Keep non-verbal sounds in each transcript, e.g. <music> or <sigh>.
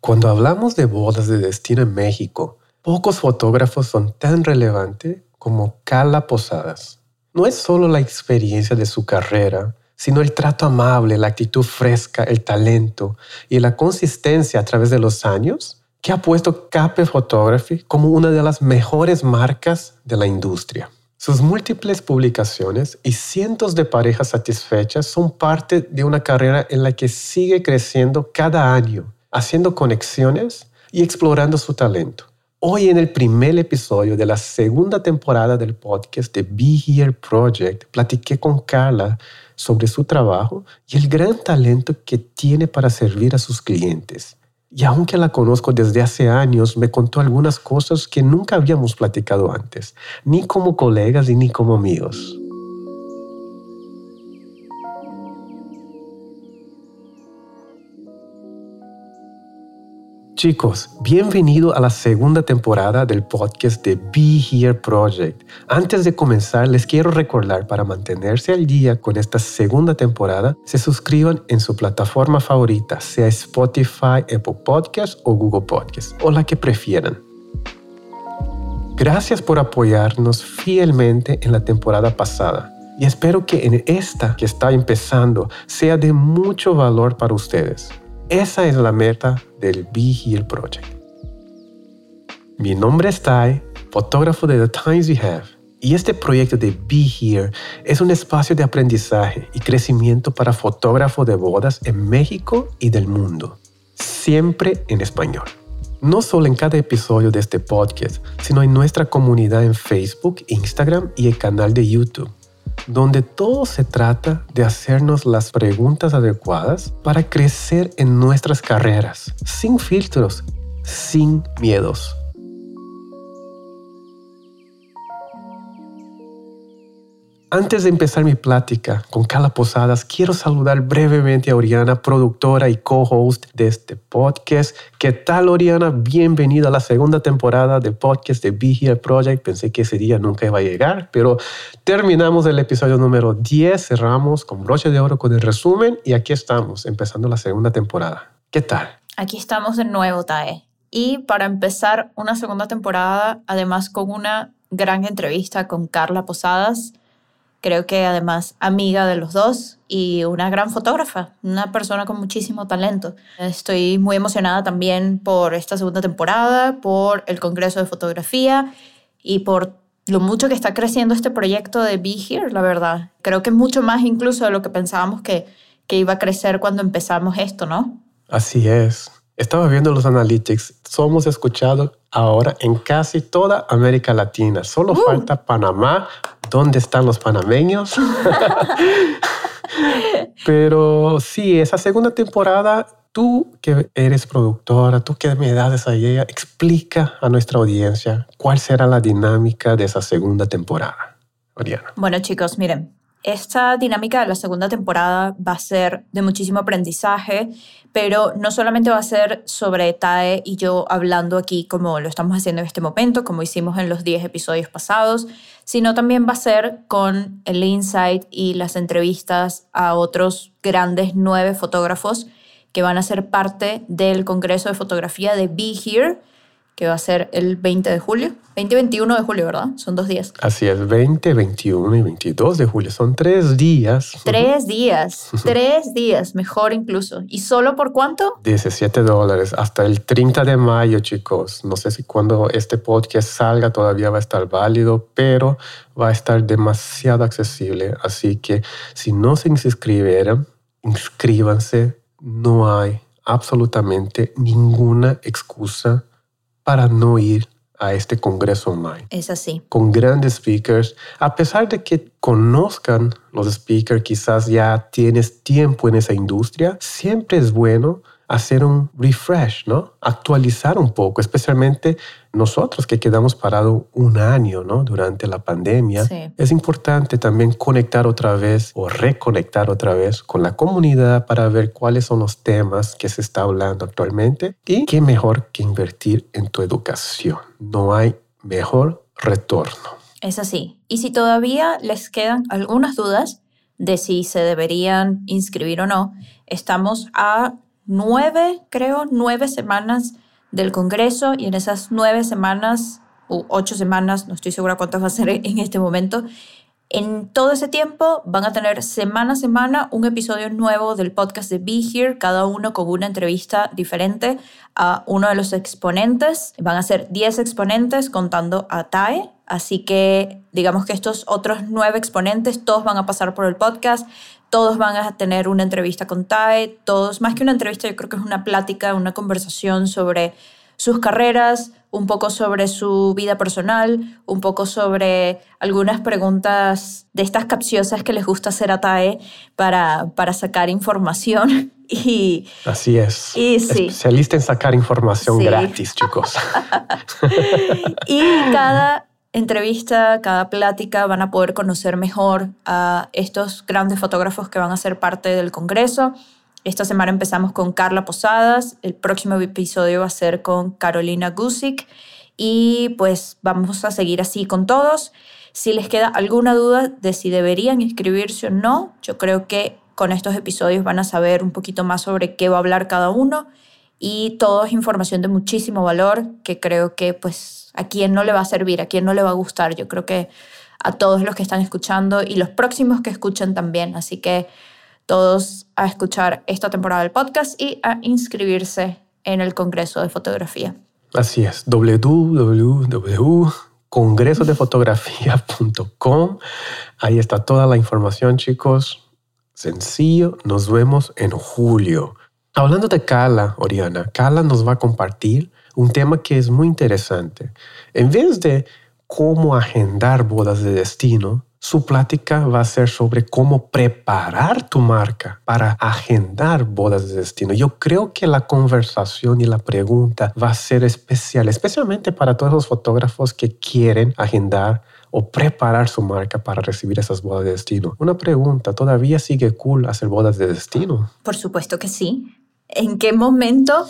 Cuando hablamos de bodas de destino en México, pocos fotógrafos son tan relevantes como Carla Posadas. No es solo la experiencia de su carrera, sino el trato amable, la actitud fresca, el talento y la consistencia a través de los años que ha puesto Cape Photography como una de las mejores marcas de la industria. Sus múltiples publicaciones y cientos de parejas satisfechas son parte de una carrera en la que sigue creciendo cada año, haciendo conexiones y explorando su talento. Hoy en el primer episodio de la segunda temporada del podcast de Be Here Project, platiqué con Carla sobre su trabajo y el gran talento que tiene para servir a sus clientes. Y aunque la conozco desde hace años, me contó algunas cosas que nunca habíamos platicado antes, ni como colegas y ni como amigos. Chicos, bienvenido a la segunda temporada del podcast de Be Here Project. Antes de comenzar, les quiero recordar para mantenerse al día con esta segunda temporada, se suscriban en su plataforma favorita, sea Spotify, Apple Podcasts o Google Podcasts, o la que prefieran. Gracias por apoyarnos fielmente en la temporada pasada y espero que en esta que está empezando sea de mucho valor para ustedes. Esa es la meta del Be Here Project. Mi nombre es Tai, fotógrafo de The Times We Have, y este proyecto de Be Here es un espacio de aprendizaje y crecimiento para fotógrafos de bodas en México y del mundo, siempre en español. No solo en cada episodio de este podcast, sino en nuestra comunidad en Facebook, Instagram y el canal de YouTube donde todo se trata de hacernos las preguntas adecuadas para crecer en nuestras carreras, sin filtros, sin miedos. Antes de empezar mi plática con Carla Posadas, quiero saludar brevemente a Oriana, productora y co-host de este podcast. ¿Qué tal, Oriana? Bienvenida a la segunda temporada del podcast de Be Here Project. Pensé que ese día nunca iba a llegar, pero terminamos el episodio número 10, cerramos con broche de oro con el resumen y aquí estamos, empezando la segunda temporada. ¿Qué tal? Aquí estamos de nuevo, Tae. Y para empezar una segunda temporada, además con una gran entrevista con Carla Posadas, Creo que además amiga de los dos y una gran fotógrafa, una persona con muchísimo talento. Estoy muy emocionada también por esta segunda temporada, por el Congreso de Fotografía y por lo mucho que está creciendo este proyecto de Be Here, la verdad. Creo que mucho más incluso de lo que pensábamos que, que iba a crecer cuando empezamos esto, ¿no? Así es. Estaba viendo los analytics. Somos escuchados ahora en casi toda América Latina. Solo uh. falta Panamá, ¿dónde están los panameños? <laughs> Pero sí, esa segunda temporada, tú que eres productora, tú que me das esa idea, explica a nuestra audiencia cuál será la dinámica de esa segunda temporada. Oriana. Bueno, chicos, miren, esta dinámica de la segunda temporada va a ser de muchísimo aprendizaje, pero no solamente va a ser sobre TAE y yo hablando aquí como lo estamos haciendo en este momento, como hicimos en los 10 episodios pasados, sino también va a ser con el insight y las entrevistas a otros grandes nueve fotógrafos que van a ser parte del Congreso de Fotografía de Be Here, que va a ser el 20 de julio, 20 y 21 de julio, ¿verdad? Son dos días. Así es, 20, 21 y 22 de julio, son tres días. Tres días, tres días, mejor incluso. ¿Y solo por cuánto? 17 dólares, hasta el 30 de mayo, chicos. No sé si cuando este podcast salga todavía va a estar válido, pero va a estar demasiado accesible. Así que si no se inscribieron, inscríbanse. No hay absolutamente ninguna excusa para no ir a este congreso online. Es así. Con grandes speakers, a pesar de que conozcan los speakers, quizás ya tienes tiempo en esa industria, siempre es bueno hacer un refresh, ¿no? Actualizar un poco, especialmente nosotros que quedamos parados un año, ¿no? Durante la pandemia. Es importante también conectar otra vez o reconectar otra vez con la comunidad para ver cuáles son los temas que se está hablando actualmente y qué mejor que invertir en tu educación. No hay mejor retorno. Es así. Y si todavía les quedan algunas dudas de si se deberían inscribir o no, estamos a nueve, creo, nueve semanas del Congreso y en esas nueve semanas, o ocho semanas, no estoy segura cuántas va a ser en este momento, en todo ese tiempo van a tener semana a semana un episodio nuevo del podcast de Be Here, cada uno con una entrevista diferente a uno de los exponentes. Van a ser 10 exponentes contando a TAE. Así que digamos que estos otros nueve exponentes, todos van a pasar por el podcast, todos van a tener una entrevista con TAE, todos, más que una entrevista, yo creo que es una plática, una conversación sobre sus carreras, un poco sobre su vida personal, un poco sobre algunas preguntas de estas capciosas que les gusta hacer a TAE para, para sacar información. <laughs> Y, Así es. Y sí. Especialista en sacar información gratis, chicos. <laughs> y cada entrevista, cada plática van a poder conocer mejor a estos grandes fotógrafos que van a ser parte del Congreso esta semana empezamos con Carla Posadas, el próximo episodio va a ser con Carolina Gusick y pues vamos a seguir así con todos. Si les queda alguna duda de si deberían inscribirse o no, yo creo que con estos episodios van a saber un poquito más sobre qué va a hablar cada uno y todo es información de muchísimo valor que creo que pues a quien no le va a servir, a quien no le va a gustar. Yo creo que a todos los que están escuchando y los próximos que escuchen también. Así que todos a escuchar esta temporada del podcast y a inscribirse en el Congreso de Fotografía. Así es, www.congresodefotografía.com. Ahí está toda la información, chicos. Sencillo, nos vemos en julio. Hablando de Carla, Oriana, Carla nos va a compartir un tema que es muy interesante. En vez de cómo agendar bodas de destino, su plática va a ser sobre cómo preparar tu marca para agendar bodas de destino. Yo creo que la conversación y la pregunta va a ser especial, especialmente para todos los fotógrafos que quieren agendar o preparar su marca para recibir esas bodas de destino. Una pregunta, ¿todavía sigue cool hacer bodas de destino? Por supuesto que sí. ¿En qué momento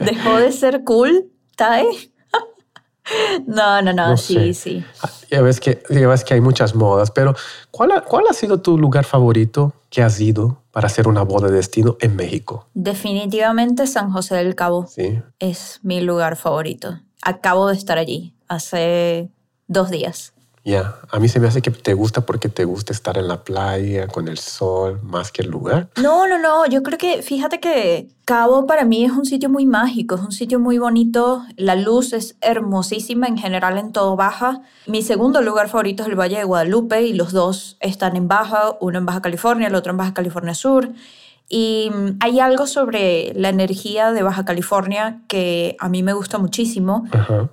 dejó de ser cool, Tai? <laughs> No, no, no, sí, sí. Ah, ya ves, que, ya ves que hay muchas modas, pero ¿cuál ha, ¿cuál ha sido tu lugar favorito que has ido para hacer una boda de destino en México? Definitivamente San José del Cabo. Sí. Es mi lugar favorito. Acabo de estar allí hace dos días. Ya, a mí se me hace que te gusta porque te gusta estar en la playa con el sol más que el lugar. No, no, no, yo creo que fíjate que Cabo para mí es un sitio muy mágico, es un sitio muy bonito, la luz es hermosísima en general en todo Baja. Mi segundo lugar favorito es el Valle de Guadalupe y los dos están en Baja, uno en Baja California, el otro en Baja California Sur. Y mm, hay algo sobre la energía de Baja California que a mí me gusta muchísimo.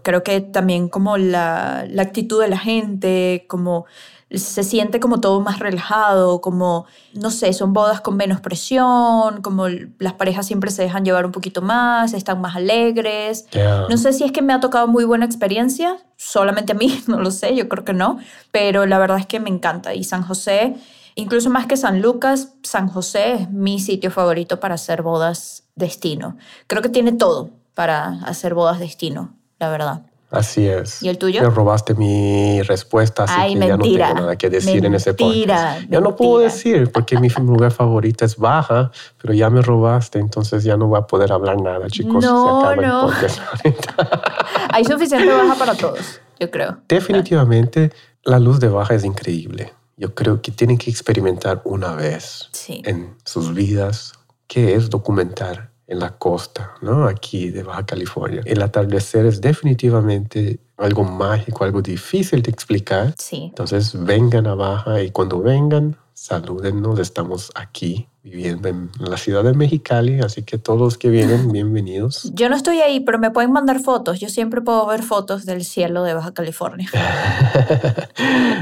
Creo que también como la, la, actitud de la gente, como se siente como todo más relajado, como, no sé, son bodas con menos presión, como las parejas siempre se dejan llevar un poquito más, están más alegres. No sé si es que me ha tocado muy buena experiencia, solamente a mí, <laughs> no lo sé, yo creo que no, pero la verdad es que me encanta. Y San José Incluso más que San Lucas, San José es mi sitio favorito para hacer bodas destino. Creo que tiene todo para hacer bodas destino, la verdad. Así es. ¿Y el tuyo? Me robaste mi respuesta, así Ay, que mentira. ya no tengo nada que decir en ese podcast. Ya no puedo decir porque mi lugar favorito es Baja, pero ya me robaste, entonces ya no voy a poder hablar nada, chicos. No, no. <laughs> Hay suficiente Baja para todos, yo creo. Definitivamente, la luz de Baja es increíble yo creo que tienen que experimentar una vez en sus vidas qué es documentar en la costa, ¿no? Aquí de Baja California. El atardecer es definitivamente algo mágico, algo difícil de explicar. Sí. Entonces vengan a Baja y cuando vengan, salúdennos, estamos aquí viviendo en la ciudad de Mexicali, así que todos los que vienen, bienvenidos. Yo no estoy ahí, pero me pueden mandar fotos. Yo siempre puedo ver fotos del cielo de Baja California. <laughs>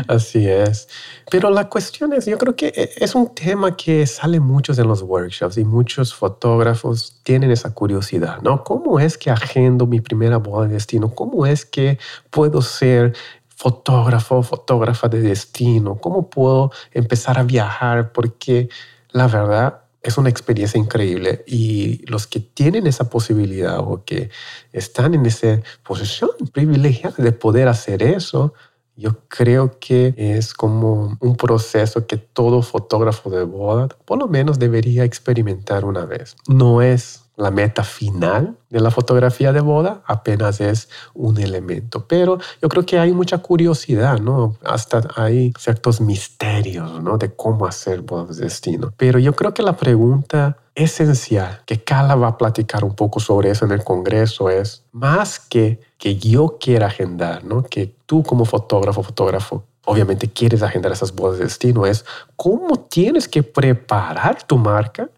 así es. Pero la cuestión es, yo creo que es un tema que sale muchos en los workshops y muchos fotógrafos tienen esa curiosidad, ¿no? ¿Cómo es que agendo mi primera boda de destino? ¿Cómo es que puedo ser fotógrafo, fotógrafa de destino? ¿Cómo puedo empezar a viajar? Porque la verdad es una experiencia increíble y los que tienen esa posibilidad o que están en esa posición privilegiada de poder hacer eso, yo creo que es como un proceso que todo fotógrafo de boda por lo menos debería experimentar una vez. No es la meta final de la fotografía de boda, apenas es un elemento. Pero yo creo que hay mucha curiosidad, ¿no? Hasta hay ciertos misterios, ¿no? De cómo hacer bodas de destino. Pero yo creo que la pregunta esencial que Carla va a platicar un poco sobre eso en el Congreso es más que que yo quiera agendar, ¿no? Que tú como fotógrafo, fotógrafo, obviamente quieres agendar esas bodas de destino, es cómo tienes que preparar tu marca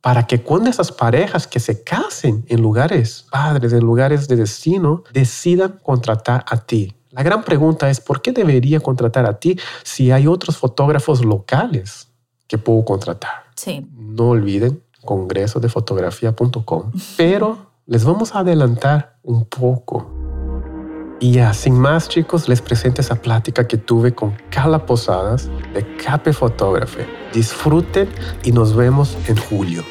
para que cuando esas parejas que se casen en lugares padres, en lugares de destino, decidan contratar a ti. La gran pregunta es, ¿por qué debería contratar a ti si hay otros fotógrafos locales que puedo contratar? Sí. No olviden congresodefotografía.com, pero les vamos a adelantar un poco. Y ya, sin más chicos, les presento esa plática que tuve con Carla Posadas de Cape Photography. Disfruten y nos vemos en julio.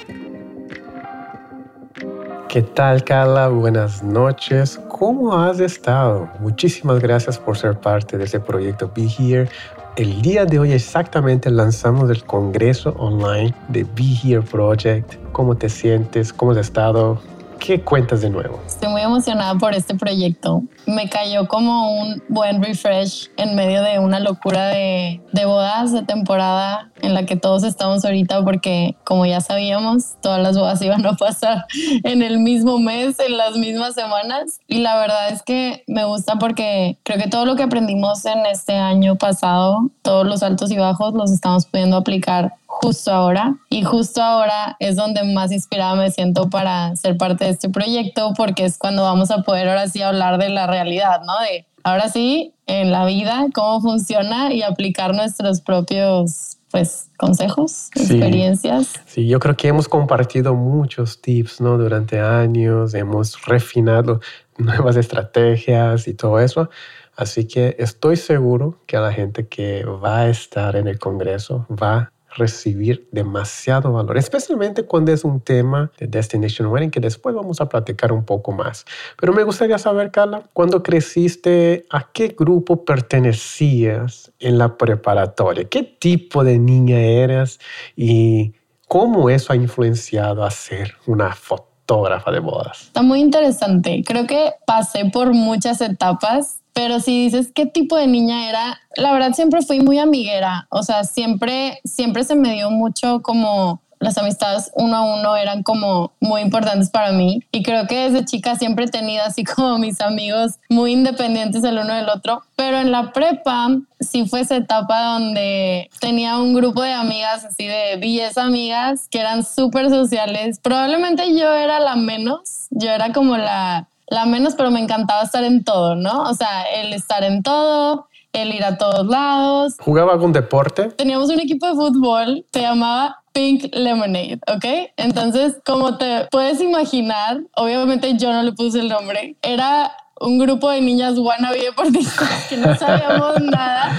¿Qué tal, Carla? Buenas noches. ¿Cómo has estado? Muchísimas gracias por ser parte de este proyecto Be Here. El día de hoy exactamente lanzamos el congreso online de Be Here Project. ¿Cómo te sientes? ¿Cómo has estado? ¿Qué cuentas de nuevo? Estoy muy emocionada por este proyecto. Me cayó como un buen refresh en medio de una locura de, de bodas de temporada en la que todos estamos ahorita porque como ya sabíamos, todas las bodas <laughs> iban a pasar en el mismo mes, en las mismas semanas. Y la verdad es que me gusta porque creo que todo lo que aprendimos en este año pasado, todos los altos y bajos, los estamos pudiendo aplicar justo ahora. Y justo ahora es donde más inspirada me siento para ser parte de este proyecto, porque es cuando vamos a poder ahora sí hablar de la realidad, ¿no? De ahora sí, en la vida, cómo funciona y aplicar nuestros propios pues consejos, experiencias. Sí, yo creo que hemos compartido muchos tips, ¿no? Durante años, hemos refinado nuevas estrategias y todo eso. Así que estoy seguro que la gente que va a estar en el Congreso va recibir demasiado valor, especialmente cuando es un tema de Destination Wedding que después vamos a platicar un poco más. Pero me gustaría saber, Carla, cuando creciste, ¿a qué grupo pertenecías en la preparatoria? ¿Qué tipo de niña eras y cómo eso ha influenciado a ser una fotógrafa de bodas? Está muy interesante. Creo que pasé por muchas etapas pero si dices qué tipo de niña era, la verdad siempre fui muy amiguera. O sea, siempre, siempre se me dio mucho como las amistades uno a uno eran como muy importantes para mí. Y creo que desde chica siempre he tenido así <laughs> como mis amigos muy independientes el uno del otro. Pero en la prepa sí fue esa etapa donde tenía un grupo de amigas así de 10 amigas que eran súper sociales. Probablemente yo era la menos. Yo era como la la menos, pero me encantaba estar en todo, ¿no? O sea, el estar en todo, el ir a todos lados. ¿Jugaba algún deporte? Teníamos un equipo de fútbol, se llamaba Pink Lemonade, ¿ok? Entonces, como te puedes imaginar, obviamente yo no le puse el nombre, era un grupo de niñas wannabe deportistas que no sabíamos <laughs> nada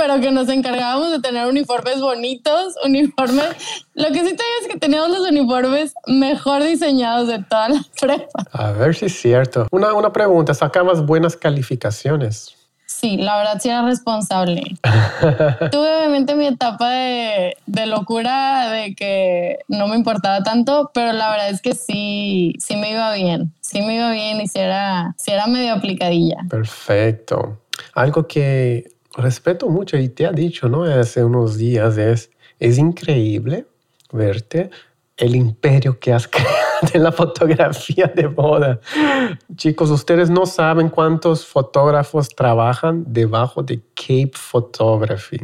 pero que nos encargábamos de tener uniformes bonitos, uniformes. Lo que sí te digo es que teníamos los uniformes mejor diseñados de toda la <laughs> prepa. A ver si es cierto. Una, una pregunta, ¿sacabas buenas calificaciones? Sí, la verdad sí era responsable. <laughs> Tuve obviamente mi etapa de, de, locura, de que no me importaba tanto, pero la verdad es que sí, sí me iba bien. Sí me iba bien y sí era, sí era medio aplicadilla. Perfecto. Algo que respeto mucho y te ha dicho, ¿no? Hace unos días es, es increíble verte el imperio que has <laughs> creado en la fotografía de boda. Chicos, ustedes no saben cuántos fotógrafos trabajan debajo de Cape Photography.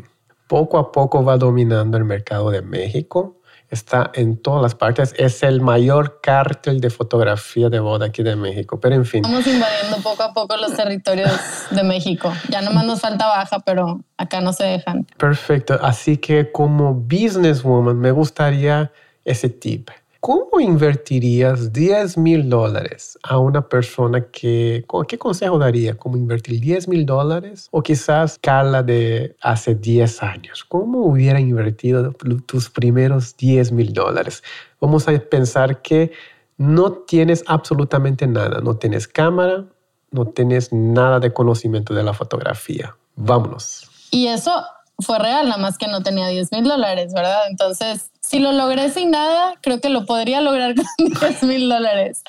Poco a poco va dominando el mercado de México está en todas las partes. Es el mayor cártel de fotografía de boda aquí de México. Pero en fin. Estamos invadiendo poco a poco los territorios de México. Ya nomás nos falta baja, pero acá no se dejan. Perfecto. Así que como businesswoman me gustaría ese tip. ¿Cómo invertirías 10 mil dólares a una persona que, qué consejo daría? ¿Cómo invertir 10 mil dólares? O quizás Carla de hace 10 años. ¿Cómo hubiera invertido tus primeros 10 mil dólares? Vamos a pensar que no tienes absolutamente nada. No tienes cámara, no tienes nada de conocimiento de la fotografía. Vámonos. Y eso fue real, nada más que no tenía 10 mil dólares, ¿verdad? Entonces, si lo logré sin nada, creo que lo podría lograr <laughs> con 10 mil dólares.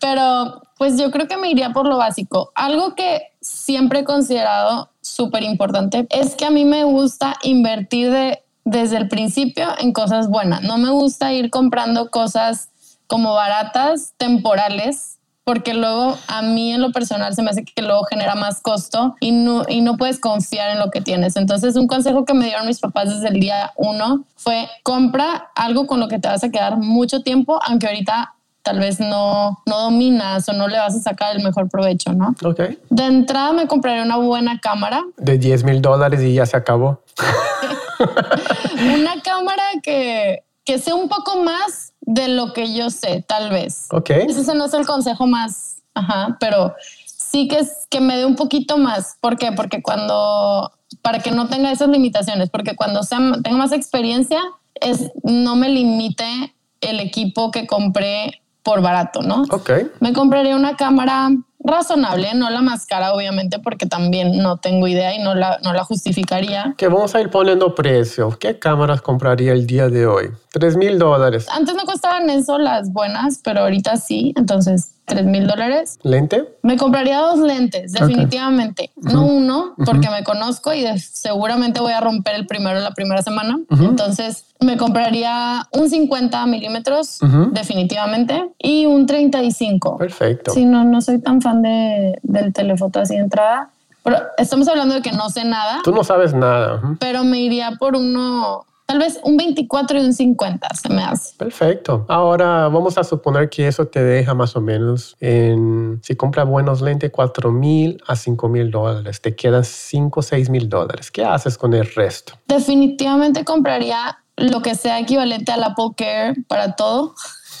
Pero pues yo creo que me iría por lo básico. Algo que siempre he considerado súper importante es que a mí me gusta invertir de, desde el principio en cosas buenas. No me gusta ir comprando cosas como baratas, temporales, porque luego a mí en lo personal se me hace que luego genera más costo y no, y no puedes confiar en lo que tienes. Entonces un consejo que me dieron mis papás desde el día uno fue compra algo con lo que te vas a quedar mucho tiempo, aunque ahorita tal vez no, no dominas o no le vas a sacar el mejor provecho, ¿no? Ok. De entrada me compraré una buena cámara. De 10 mil dólares y ya se acabó. <laughs> una cámara que, que sea un poco más de lo que yo sé, tal vez. Ok. Ese no es el consejo más, ajá, pero sí que es que me dé un poquito más. ¿Por qué? Porque cuando, para que no tenga esas limitaciones, porque cuando sea, tenga más experiencia, es, no me limite el equipo que compré por barato, ¿no? Ok. Me compraría una cámara razonable, no la más cara, obviamente, porque también no tengo idea y no la, no la justificaría. Que vamos a ir poniendo precios. ¿Qué cámaras compraría el día de hoy? Tres mil dólares. Antes no costaban eso las buenas, pero ahorita sí. Entonces, 3 mil dólares. ¿Lente? Me compraría dos lentes, definitivamente. No uno, porque me conozco y seguramente voy a romper el primero la primera semana. Entonces, me compraría un 50 milímetros, definitivamente, y un 35. Perfecto. Sí, no, no soy tan fan de, del telefoto así de entrada. Pero estamos hablando de que no sé nada. Tú no sabes nada. Pero me iría por uno Tal vez un 24 y un 50 se me hace. Perfecto. Ahora vamos a suponer que eso te deja más o menos en, si compras buenos lentes, 4 mil a 5 mil dólares. Te quedan 5 o 6 mil dólares. ¿Qué haces con el resto? Definitivamente compraría lo que sea equivalente al Apple Care para todo.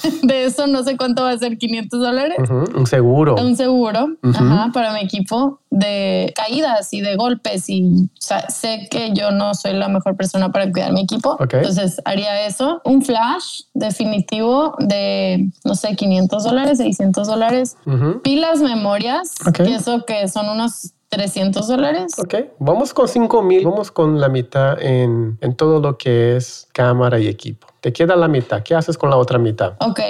<laughs> de eso no sé cuánto va a ser 500 dólares. Un seguro. Un seguro para mi equipo de caídas y de golpes y sé que yo no soy la mejor persona para cuidar mi equipo. Entonces haría eso. Un flash definitivo de, no sé, 500 dólares, 600 dólares. Pilas, memorias, que eso que son unos 300 dólares. Ok, vamos con 5 mil, vamos con la mitad en, en todo lo que es cámara y equipo. Te queda la mitad. ¿Qué haces con la otra mitad? Ok,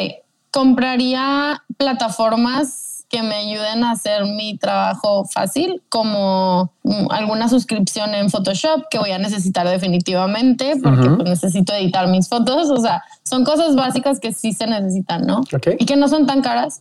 compraría plataformas que me ayuden a hacer mi trabajo fácil, como mm, alguna suscripción en Photoshop que voy a necesitar definitivamente porque pues, necesito editar mis fotos. O sea, son cosas básicas que sí se necesitan, ¿no? Okay. Y que no son tan caras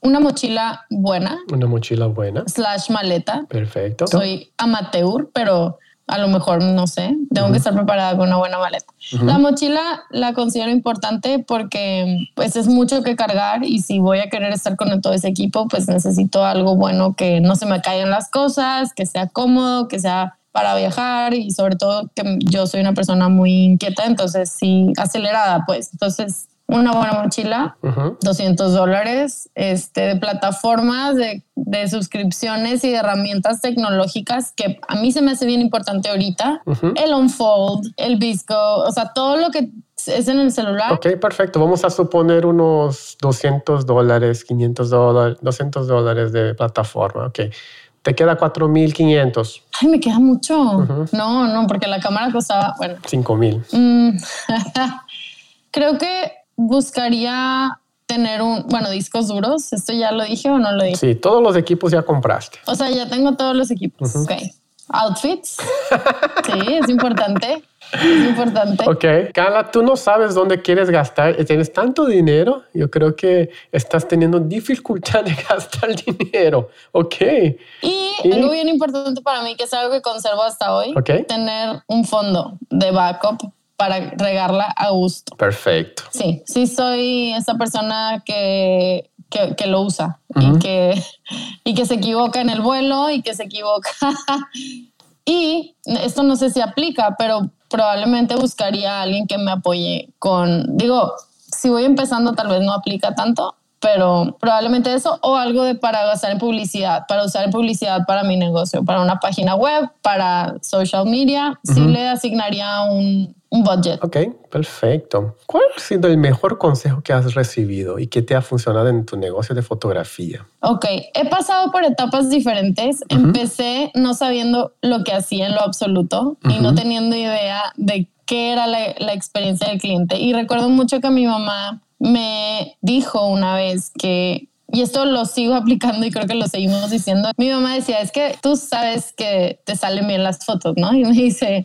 una mochila buena. Una mochila buena. Slash maleta. Perfecto. Soy amateur, pero a lo mejor, no sé, tengo que estar preparada con una buena maleta. La mochila la considero importante porque pues es mucho que cargar y si voy a querer estar con todo ese equipo, pues necesito algo bueno que no se me caigan las cosas, que sea cómodo, que sea para viajar y sobre todo que yo soy una persona muy inquieta, entonces sí, acelerada, pues. Entonces una buena mochila, 200 dólares, este, de plataformas, de, de, suscripciones y de herramientas tecnológicas que a mí se me hace bien importante ahorita. El Unfold, el Visco, o sea, todo lo que es en el celular. Ok, perfecto. Vamos a suponer unos 200 dólares, 500 dólares, 200 dólares de plataforma. Ok. Te queda 4.500. Ay, me queda mucho. No, no, porque la cámara costaba, bueno. 5.000. Mm, <laughs> creo que buscaría tener un, bueno, discos duros. ¿Esto ya lo dije o no lo dije? Sí, todos los equipos ya compraste. O sea, ya tengo todos los equipos. Ok. Outfits. sí, es importante. Es importante. Ok. Carla, tú no sabes dónde quieres gastar. Tienes tanto dinero. Yo creo que estás teniendo dificultad de gastar <laughs> dinero. Ok. Y, algo bien importante para mí, que es algo que conservo hasta hoy, okay. tener un fondo de backup para regarla a gusto. Perfecto. Sí, sí soy esa persona que, que, lo usa y, que, y que se equivoca en el vuelo y que se equivoca. <laughs> y esto no sé si aplica, pero probablemente buscaría a alguien que me apoye con, digo, si voy empezando tal vez no aplica tanto, pero probablemente eso o algo de para gastar en publicidad, para usar en publicidad para mi negocio, para una página web, para social media, sí le asignaría un, un budget. Ok, perfecto. ¿Cuál ha sido el mejor consejo que has recibido y que te ha funcionado en tu negocio de fotografía? Ok, he pasado por etapas diferentes. Empecé no sabiendo lo que hacía en lo absoluto y no teniendo idea de qué era la, la experiencia del cliente. Y recuerdo mucho que mi mamá me dijo una vez que y esto lo sigo <laughs> aplicando y creo que lo seguimos diciendo. Mi mamá decía, es que tú sabes que te salen bien las fotos, ¿no? Y me dice,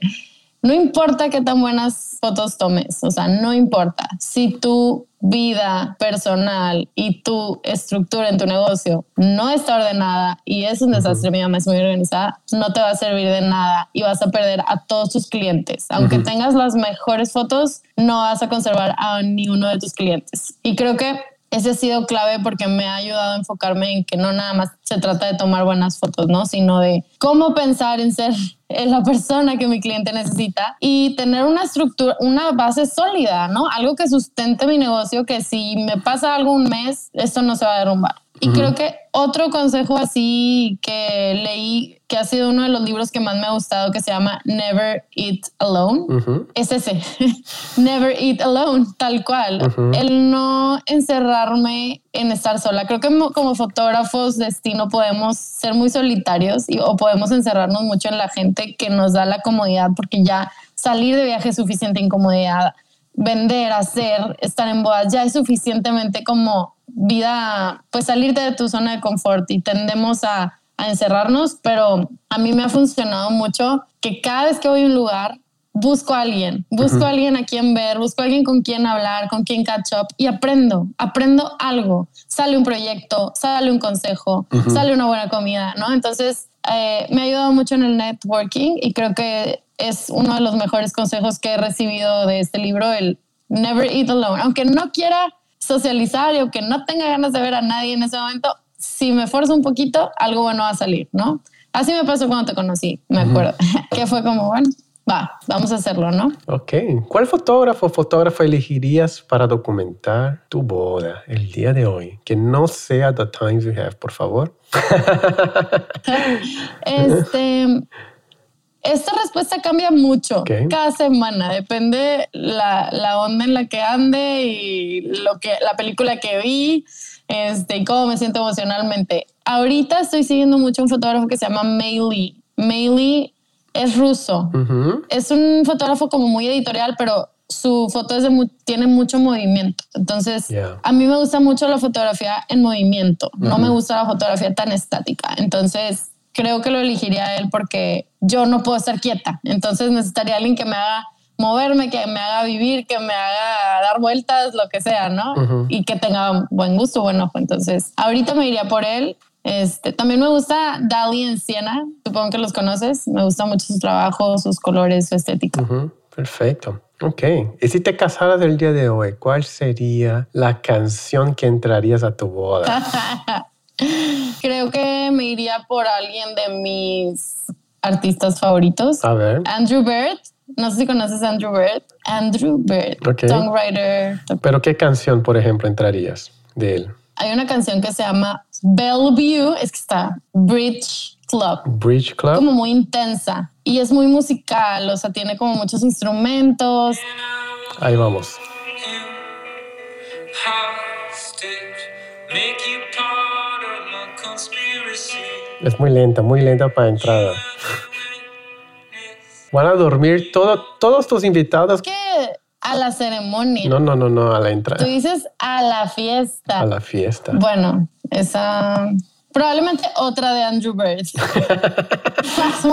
no importa qué tan buenas fotos tomes, o sea, no importa. Si tu vida personal y tu estructura en tu negocio no está ordenada y es un desastre, mi mamá es muy organizada, no te va a servir de nada y vas a perder a todos tus clientes. Aunque tengas las mejores fotos, no vas a conservar a ni uno de tus clientes. Y creo que ese ha sido clave porque me ha ayudado a enfocarme en que no nada más se trata de tomar buenas fotos, ¿no? Sino de cómo pensar en ser <laughs> la persona que mi cliente necesita y tener una estructura, una base sólida, ¿no? Algo que sustente mi negocio, que si me pasa algo un mes, esto no se va a derrumbar. Y creo que otro consejo así que leí, que ha sido uno de los libros que más me ha gustado, que se llama Never Eat Alone, es ese, <laughs> Never Eat Alone, tal cual. El no encerrarme en estar sola. Creo que como fotógrafos de destino podemos ser muy solitarios y, o podemos encerrarnos mucho en la gente que nos da la comodidad porque ya salir de viaje es suficiente incomodidad vender, hacer, estar en bodas, ya es suficientemente como vida, pues salirte de tu zona de confort y tendemos a, encerrarnos, pero a mí me ha funcionado mucho que cada vez que voy a un lugar, busco a alguien, busco a alguien a quien ver, busco a alguien con quien hablar, con quien catch up y aprendo, aprendo algo. Sale un proyecto, sale un consejo, sale una buena comida, ¿no? Entonces, eh, me ha ayudado mucho en el networking y creo que es uno de los mejores consejos que he recibido de este libro, el Never Eat Alone. Aunque no quiera socializar y aunque no tenga ganas de ver a nadie en ese momento, si me esfuerzo un poquito, algo bueno va a salir, ¿no? Así me pasó cuando te conocí, me acuerdo, <laughs> que fue como, bueno, va, vamos a hacerlo, ¿no? Ok. ¿Cuál fotógrafo o fotógrafo elegirías para documentar tu boda el día de hoy? Que no sea The Times You Have, por favor. <laughs> <laughs> este... Esta respuesta cambia mucho cada semana, depende la, la onda en la que ande y lo que, la película que vi este, y cómo me siento emocionalmente. Ahorita estoy siguiendo mucho un fotógrafo que se llama Mei Lee. Mei Lee es ruso. Es un fotógrafo como muy editorial, pero su foto es de, tiene mucho movimiento. Entonces, a mí me gusta mucho la fotografía en movimiento. No me gusta la fotografía tan estática. Entonces, creo que lo elegiría a él porque yo no puedo estar quieta. Entonces, necesitaría alguien que me haga moverme, que me haga vivir, que me haga dar vueltas, lo que sea, ¿no? Y que tenga buen gusto, buen ojo. Entonces, ahorita me iría por él este, también me gusta Dali en Siena, supongo que los conoces. Me gusta mucho su trabajo, sus colores, su estética. Perfecto. Ok. Y si te casaras el día de hoy, ¿cuál sería la canción que entrarías a tu boda? <laughs> Creo que me iría por alguien de mis artistas favoritos. A ver. Andrew Bird. No sé si conoces a Andrew Bird. Andrew Bird, songwriter. ¿Pero qué canción, por ejemplo, entrarías de él? hay una canción que se llama Bellevue, es que está Bridge Club. Bridge Club. Como muy intensa y es muy musical, o sea, tiene como muchos instrumentos. Ahí vamos. Es muy lenta, muy lenta para entrada. Van a dormir todo, todos tus invitados. ¿Qué? a la ceremonia. No, no, no, no, a la entrada. Tú dices a la fiesta. A la fiesta. Bueno, esa probablemente otra de Andrew Bird. más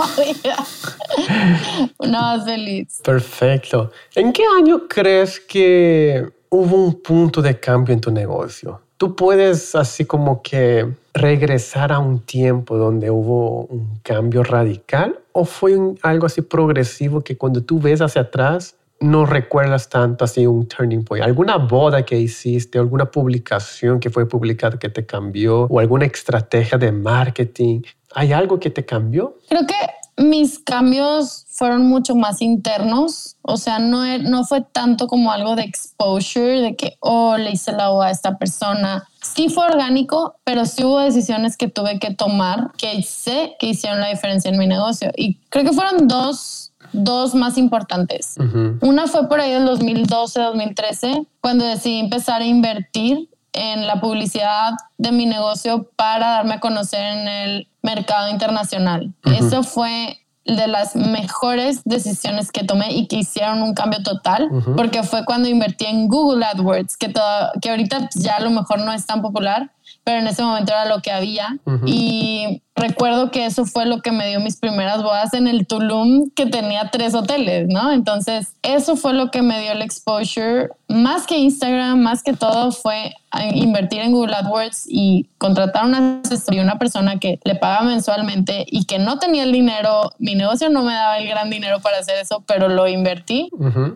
Una más feliz. Perfecto. ¿En qué año crees que hubo un punto de cambio en tu negocio? Tú puedes así como que regresar a un tiempo donde hubo un cambio radical o fue algo así progresivo que cuando tú ves hacia atrás no recuerdas tanto así un turning point? ¿Alguna boda que hiciste, alguna publicación que fue publicada que te cambió o alguna estrategia de marketing? ¿Hay algo que te cambió? Creo que mis cambios fueron mucho más internos, o sea, no, e, no fue tanto como algo de exposure, de que, oh, le hice la boda a esta persona. Sí fue orgánico, pero sí hubo decisiones que tuve que tomar que sé que hicieron la diferencia en mi negocio. Y creo que fueron dos dos más importantes. Una fue por ahí del 2012, 2013, cuando decidí empezar a invertir en la publicidad de mi negocio para darme a conocer en el mercado internacional. Eso fue de las mejores decisiones que tomé y que hicieron un cambio total, porque fue cuando invertí en Google AdWords, que, todo, que ahorita ya a lo mejor no es tan popular, pero en ese momento era lo que había. Y recuerdo que eso fue lo que me dio mis primeras bodas en el Tulum, que tenía tres hoteles, ¿no? Entonces, eso fue lo que me dio el exposure. Más que Instagram, más que todo, fue invertir en Google AdWords y contratar una asesoría, una persona que le paga mensualmente y que no tenía el dinero. Mi negocio no me daba el gran dinero para hacer eso, pero lo invertí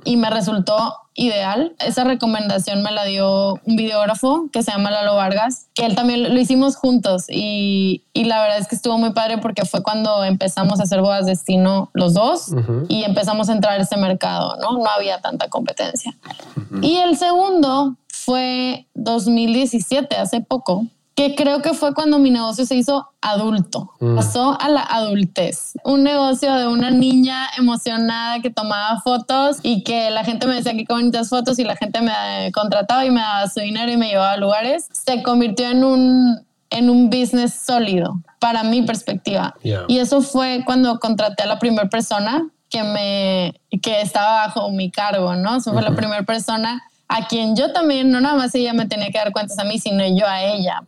y me resultó ideal. Esa recomendación me la dio un videógrafo que se llama Lalo Vargas, que él también lo hicimos juntos y, y la verdad es que estuvo muy padre porque fue cuando empezamos a hacer bodas destino los dos y empezamos a entrar a ese mercado, ¿no? No había tanta competencia. Y el segundo fue 2017, hace poco, que creo que fue cuando mi negocio se hizo adulto, mm. pasó a la adultez. Un negocio de una niña emocionada que tomaba fotos y que la gente me decía que qué bonitas fotos y la gente me contrataba y me daba su dinero y me llevaba a lugares, se convirtió en un, en un business sólido para mi perspectiva. Y eso fue cuando contraté a la primera persona que me que estaba bajo mi cargo, ¿no? Eso fue la primera persona a quien yo también, no nada más ella me tenía que dar cuentas a mí, sino yo a ella.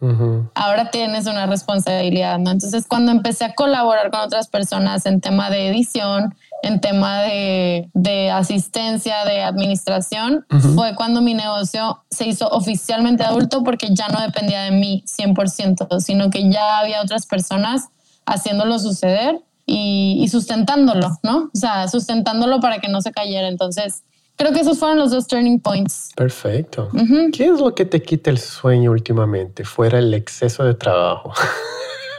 Ahora tienes una responsabilidad, ¿no? Entonces, cuando empecé a colaborar con otras personas en tema de edición, en tema de, de asistencia, de administración, fue cuando mi negocio se hizo oficialmente adulto porque ya no dependía de mí 100%, sino que ya había otras personas haciéndolo suceder y, y sustentándolo, ¿no? O sea, sustentándolo para que no se cayera. Entonces, Creo que esos fueron los dos turning points. Perfecto. ¿Qué es lo que te quita el sueño últimamente, fuera el exceso de trabajo?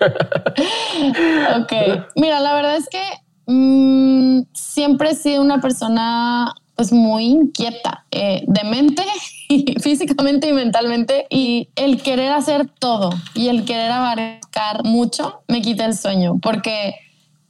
<laughs> ok, mira, la verdad es que mm, siempre he sido una persona pues muy inquieta, eh, de mente, <laughs> físicamente y mentalmente, y el querer hacer todo y el querer abarcar mucho me quita el sueño, porque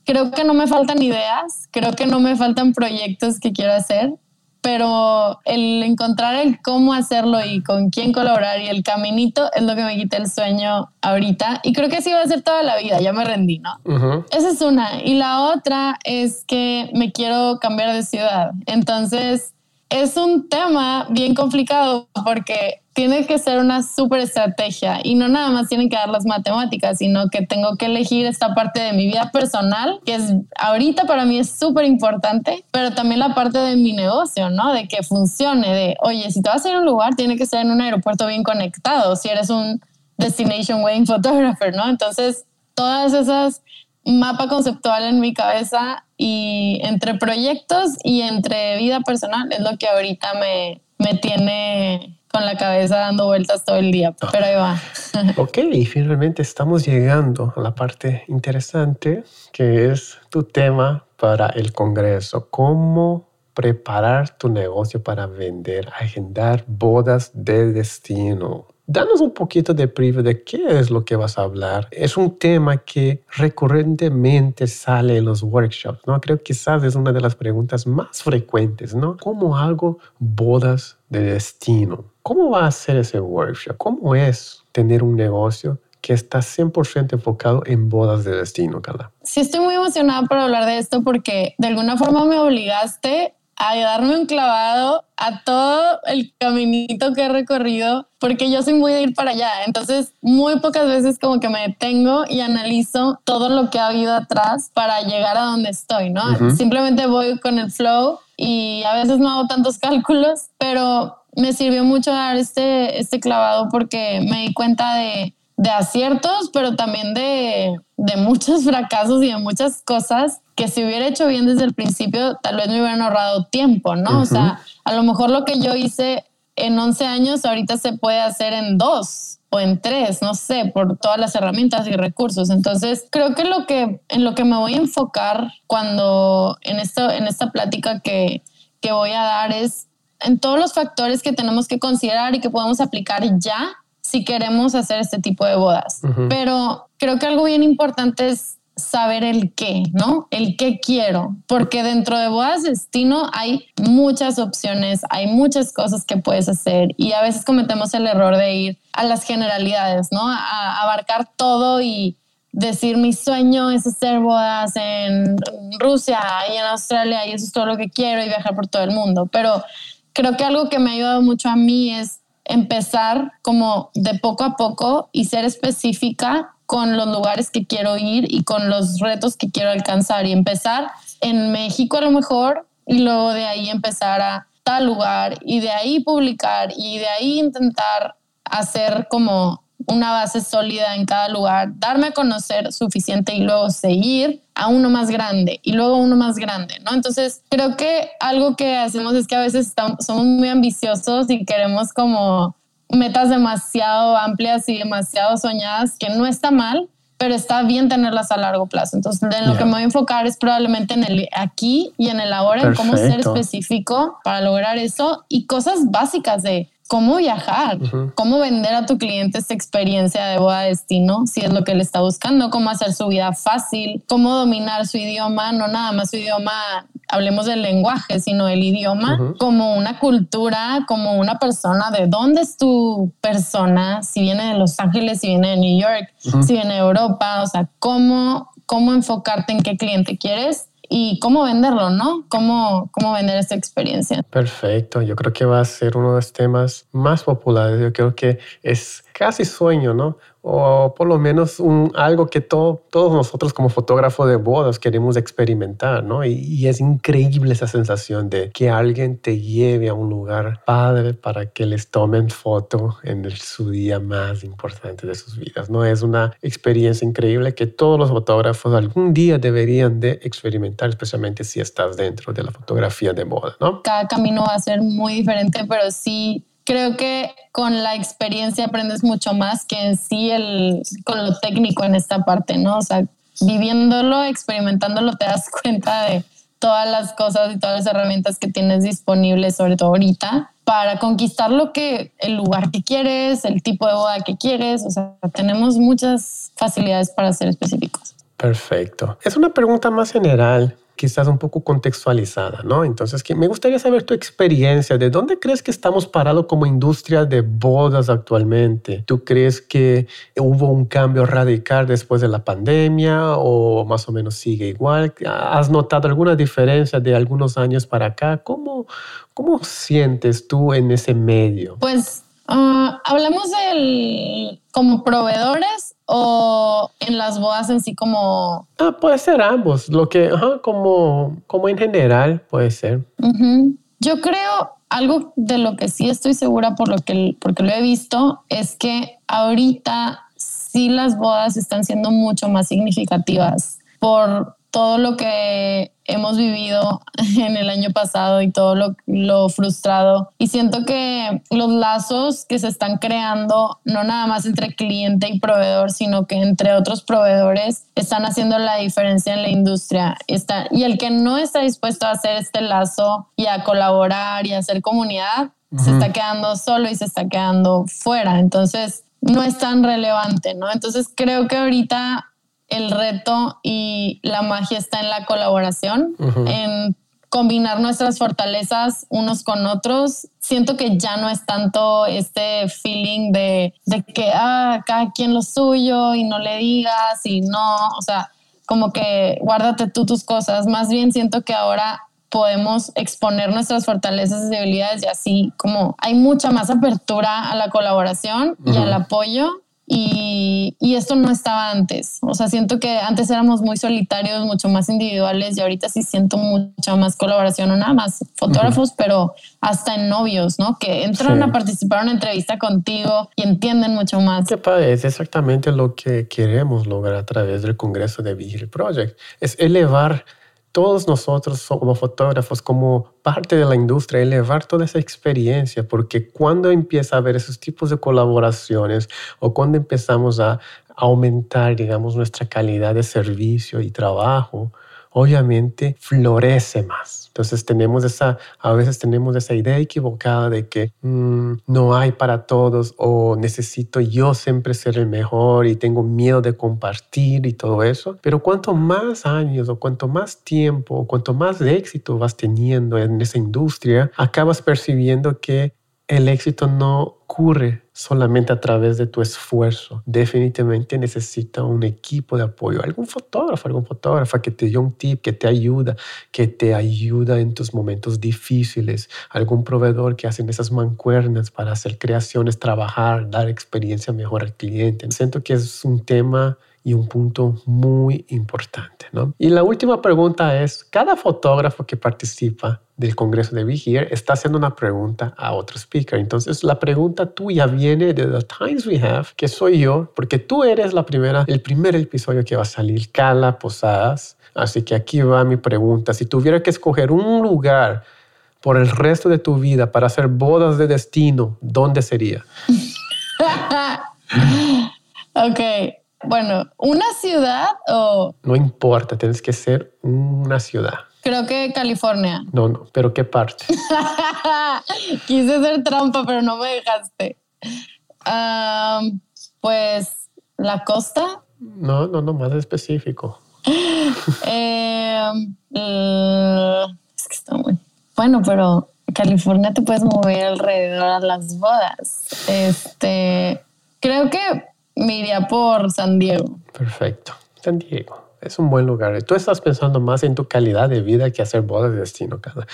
creo que no me faltan ideas, creo que no me faltan proyectos que quiero hacer, pero el encontrar el cómo hacerlo y con quién colaborar y el caminito es lo que me quita el sueño ahorita y creo que así va a ser toda la vida, ya me rendí, ¿no? Esa es una. Y la otra es que me quiero cambiar de ciudad. Entonces, es un tema bien complicado porque tiene que ser una súper estrategia y no nada más tienen que dar las matemáticas, sino que tengo que elegir esta parte de mi vida personal, que es ahorita para mí es súper importante, pero también la parte de mi negocio, ¿no? De que funcione, de, oye, si te vas a ir a un lugar, tiene que ser en un aeropuerto bien conectado, si eres un destination wedding photographer, ¿no? Entonces, todas esas mapa conceptual en mi cabeza y entre proyectos y entre vida personal es lo que ahorita me, me tiene con la cabeza dando vueltas todo el día, pero ahí va. <laughs> ok, y finalmente estamos llegando a la parte interesante que es tu tema para el Congreso. ¿Cómo preparar tu negocio para vender, agendar bodas de destino? Danos un poquito de preview de qué es lo que vas a hablar. Es un tema que recurrentemente sale en los workshops, ¿no? Creo que quizás es una de las preguntas más frecuentes, ¿no? ¿Cómo hago bodas de destino? ¿Cómo va a ser ese workshop? ¿Cómo es tener un negocio que está 100% enfocado en bodas de destino, Carla? Sí, estoy muy emocionada por hablar de esto porque de alguna forma me obligaste a darme un clavado a todo el caminito que he recorrido, porque yo soy muy de ir para allá. Entonces, muy pocas veces como que me detengo y analizo todo lo que ha habido atrás para llegar a donde estoy, ¿no? Simplemente voy con el flow y a veces no hago tantos <laughs> cálculos, pero me sirvió mucho dar este, este clavado porque me di cuenta de, de aciertos, pero también de, de muchos <laughs> fracasos y de muchas cosas que si hubiera hecho bien desde el principio, tal vez me hubieran ahorrado tiempo, ¿no? O sea, a lo mejor lo que yo hice en 11 años ahorita se puede hacer en dos o en tres, no sé, por todas las herramientas y recursos. Entonces, creo que lo que en lo que me voy a enfocar cuando en esto en esta plática que, que voy a dar es en todos los factores que tenemos que considerar y que podemos aplicar ya si queremos hacer este tipo de bodas. Pero creo que algo bien importante es saber el qué, ¿no? El qué quiero, porque dentro de bodas destino hay muchas opciones, hay muchas cosas que puedes hacer y a veces cometemos el error de ir a las generalidades, ¿no? A, abarcar todo y decir mi sueño es hacer bodas en Rusia y en Australia y eso es todo lo que quiero y viajar por todo el mundo. Pero creo que algo que me ha ayudado mucho a mí es empezar como de poco a poco y ser específica con los lugares que quiero ir y con los retos que quiero alcanzar y empezar en México a lo mejor y luego de ahí empezar a tal lugar y de ahí publicar y de ahí intentar hacer como una base sólida en cada lugar, darme a conocer suficiente y luego seguir a uno más grande y luego uno más grande, ¿no? Entonces, creo que algo que hacemos es que a veces estamos, somos muy ambiciosos y queremos como metas demasiado amplias y demasiado soñadas, que no está mal, pero está bien tenerlas a largo plazo. Entonces, en lo que me voy a enfocar es probablemente en el aquí y en el ahora, en cómo ser específico para lograr eso y cosas básicas de cómo viajar, cómo vender a tu cliente esta experiencia de boda destino, si es lo que él está buscando, cómo hacer su vida fácil, cómo dominar su idioma, no nada más su idioma, hablemos del lenguaje, sino el idioma, como una cultura, como una persona, de dónde es tu persona, si viene de Los Ángeles, si viene de New York, si viene de Europa, o sea, cómo, cómo enfocarte en qué cliente quieres y cómo venderlo, ¿no? Cómo, cómo vender esta experiencia. Perfecto, yo creo que va a ser uno de los temas más populares. Yo creo que es casi sueño, ¿no? O por lo menos un, algo que todos nosotros como fotógrafo de bodas queremos experimentar, ¿no? Y, es increíble esa sensación de que alguien te lleve a un lugar padre para que les tomen foto en su día más importante de sus vidas, ¿no? Es una experiencia increíble que todos los fotógrafos algún día deberían de experimentar, especialmente si estás dentro de la fotografía de boda, ¿no? Cada camino va a ser muy diferente, pero sí creo que con la experiencia aprendes mucho más que en sí el, con lo técnico en esta parte, ¿no? O sea, viviéndolo, experimentándolo, te das <laughs> cuenta de todas las cosas y todas las herramientas que tienes disponibles, sobre todo ahorita, para conquistar lo que, el lugar que quieres, el tipo de boda que quieres. O sea, tenemos muchas facilidades para ser específicos. Perfecto. Es una pregunta más general quizás un poco contextualizada, ¿no? Entonces, me gustaría saber tu experiencia, ¿de dónde crees que estamos parados como industria de bodas actualmente? ¿Tú crees que hubo un cambio radical después de la pandemia o más o menos sigue igual? ¿Has notado alguna diferencia de algunos años para acá? ¿Cómo, cómo sientes tú en ese medio? Pues ah, hablamos del como proveedores o en las bodas en sí como... Ah, puede ser ambos, lo que, como, como en general puede ser. Yo creo algo de lo que sí estoy segura por lo que, porque lo he visto es que ahorita sí las bodas están siendo mucho más significativas por todo lo que hemos vivido <laughs> en el año pasado y todo lo, frustrado. Y siento que los lazos que se están creando, no nada más entre cliente y proveedor, sino que entre otros proveedores, están haciendo la diferencia en la industria. Está, y el que no está dispuesto a hacer este lazo y a colaborar y a hacer comunidad, se está quedando solo y se está quedando fuera. Entonces, no es tan relevante, ¿no? Entonces, creo que ahorita el reto y la magia está en la colaboración, en combinar nuestras fortalezas unos con otros. Siento que ya no es tanto este feeling de, de que ah, cada quien lo suyo y no le digas y no, o sea, como que guárdate tú tus cosas. Más bien siento que ahora podemos exponer nuestras fortalezas y debilidades y así como hay mucha más apertura a la colaboración y al apoyo y, y, esto no estaba antes. O sea, siento que antes éramos muy solitarios, mucho más individuales y ahorita sí siento mucha más colaboración, no nada más fotógrafos, pero hasta en novios, ¿no? Que entran a participar en una entrevista contigo y entienden mucho más. Qué padre, es exactamente lo que queremos lograr a través del Congreso de Vigil Project. Es elevar todos nosotros como fotógrafos, como parte de la industria, elevar toda esa experiencia, porque cuando empieza a haber esos tipos de colaboraciones o cuando empezamos a aumentar, digamos, nuestra calidad de servicio y trabajo, obviamente florece más. Entonces tenemos esa, a veces tenemos esa idea equivocada de que mm, no hay para todos o necesito yo siempre ser el mejor y tengo miedo de compartir y todo eso. Pero cuanto más años o cuanto más tiempo o cuanto más éxito vas teniendo en esa industria, acabas percibiendo que el éxito no ocurre solamente a través de tu esfuerzo. Definitivamente necesita un equipo de apoyo, algún fotógrafo, algún fotógrafa que te dio un tip, que te ayuda, que te ayuda en tus momentos difíciles, algún proveedor que hacen esas mancuernas para hacer creaciones, trabajar, dar experiencia mejor al cliente. Siento que es un tema y un punto muy importante. ¿no? Y la última pregunta es, cada fotógrafo que participa del Congreso de Be Here está haciendo una pregunta a otro speaker. Entonces la pregunta tuya viene de The Times We Have, que soy yo, porque tú eres la primera, el primer episodio que va a salir, Cala Posadas. Así que aquí va mi pregunta. Si tuviera que escoger un lugar por el resto de tu vida para hacer bodas de destino, ¿dónde sería? <laughs> ok, bueno, ¿una ciudad o...? No importa, tienes que ser una ciudad. Creo que California. No, no, pero ¿qué parte? <laughs> Quise hacer trampa, pero no me dejaste. pues, ¿la costa? No, no, no, más específico. <laughs> Em, es que está muy... Bueno, pero California te puedes mover alrededor a las bodas. Este, creo que me iría por San Diego. Perfecto. San Diego. Es un buen lugar. Tú estás pensando más en tu calidad de vida que hacer bodas de destino, Carla.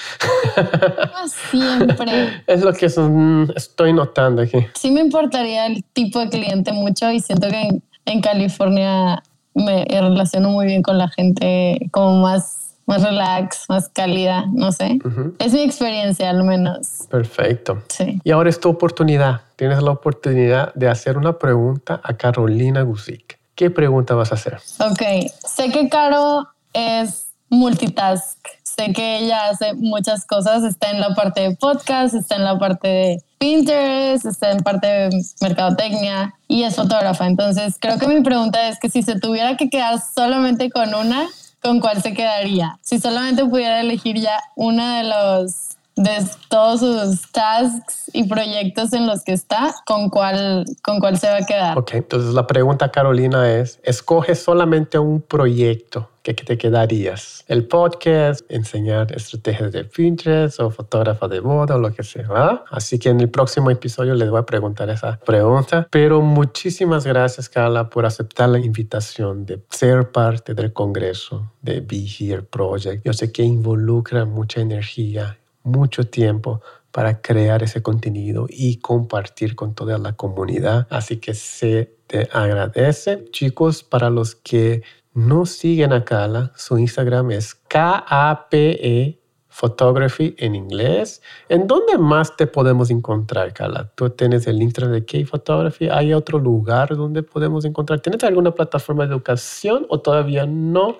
Ah, siempre. <laughs> es lo que estoy notando aquí. Sí me importaría el tipo de cliente mucho y siento que en, California me relaciono muy bien con la gente como más, más relax, más cálida, no sé. Es mi experiencia al menos. Perfecto. Sí. Y ahora es tu oportunidad. Tienes la oportunidad de hacer una pregunta a Carolina Guzik. ¿Qué pregunta vas a hacer? Ok, sé que Caro es multitask. Sé que ella hace muchas cosas. Está en la parte de podcast, está en la parte de Pinterest, está en parte de mercadotecnia y es fotógrafa. Entonces, creo que mi pregunta es que si se tuviera que quedar solamente con una, ¿con cuál se quedaría? Si solamente pudiera elegir ya una de los de todos sus tasks y proyectos en los que está, ¿con cuál, con cuál se va a quedar? Ok, entonces la pregunta, Carolina, es, escoge solamente un proyecto que te quedarías. El podcast, enseñar estrategias de Pinterest o fotógrafa de boda o lo que sea. Así que en el próximo episodio les voy a preguntar esa pregunta. Pero muchísimas gracias, Carla, por aceptar la invitación de ser parte del Congreso de Be Here Project. Yo sé que involucra mucha energía mucho tiempo para crear ese contenido y compartir con toda la comunidad. Así que se te agradece. Chicos, para los que no siguen a Kala, su Instagram es K-A-P-E Photography en inglés. ¿En dónde más te podemos encontrar, Carla? Tú tienes el Instagram de K-Photography. ¿Hay otro lugar donde podemos encontrar? ¿Tienes alguna plataforma de educación o todavía no?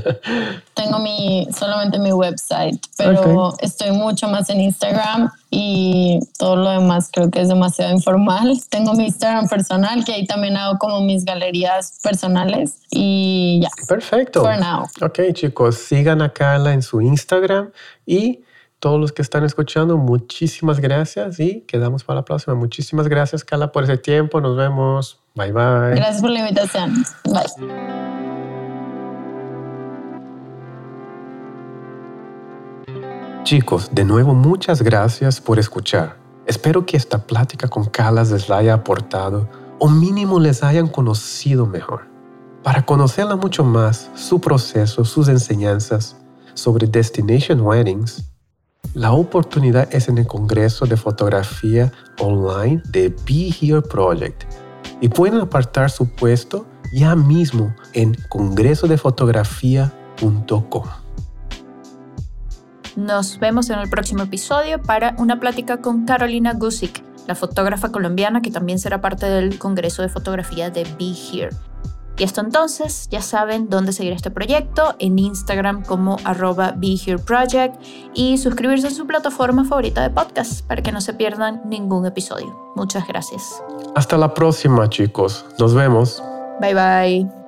<laughs> Tengo mi, solamente mi website, pero estoy mucho más en Instagram y todo lo demás creo que es demasiado informal. <laughs> Tengo mi Instagram personal, que ahí también hago como mis galerías personales y ya. Perfecto. For now. Ok, chicos, sigan a Carla en su Instagram y todos los que están escuchando, muchísimas gracias y quedamos para la próxima. Muchísimas gracias, Carla, por ese tiempo. Nos vemos. Bye, bye. Gracias por la invitación. Bye. Chicos, de nuevo muchas gracias por escuchar. Espero que esta plática con Calas les haya aportado o mínimo les hayan conocido mejor. Para conocerla mucho más, su proceso, sus enseñanzas sobre Destination Weddings, la oportunidad es en el Congreso de Fotografía Online de Be Here Project y pueden apartar su puesto ya mismo en congresodefotografía.com. Nos vemos en el próximo episodio para una plática con Carolina Gusick, la fotógrafa colombiana que también será parte del Congreso de Fotografía de Be Here. Y esto entonces, ya saben dónde seguir este proyecto, en Instagram como arroba Be Here Project y suscribirse a su plataforma favorita de podcast para que no se pierdan ningún episodio. Muchas gracias. Hasta la próxima chicos, nos vemos. Bye bye.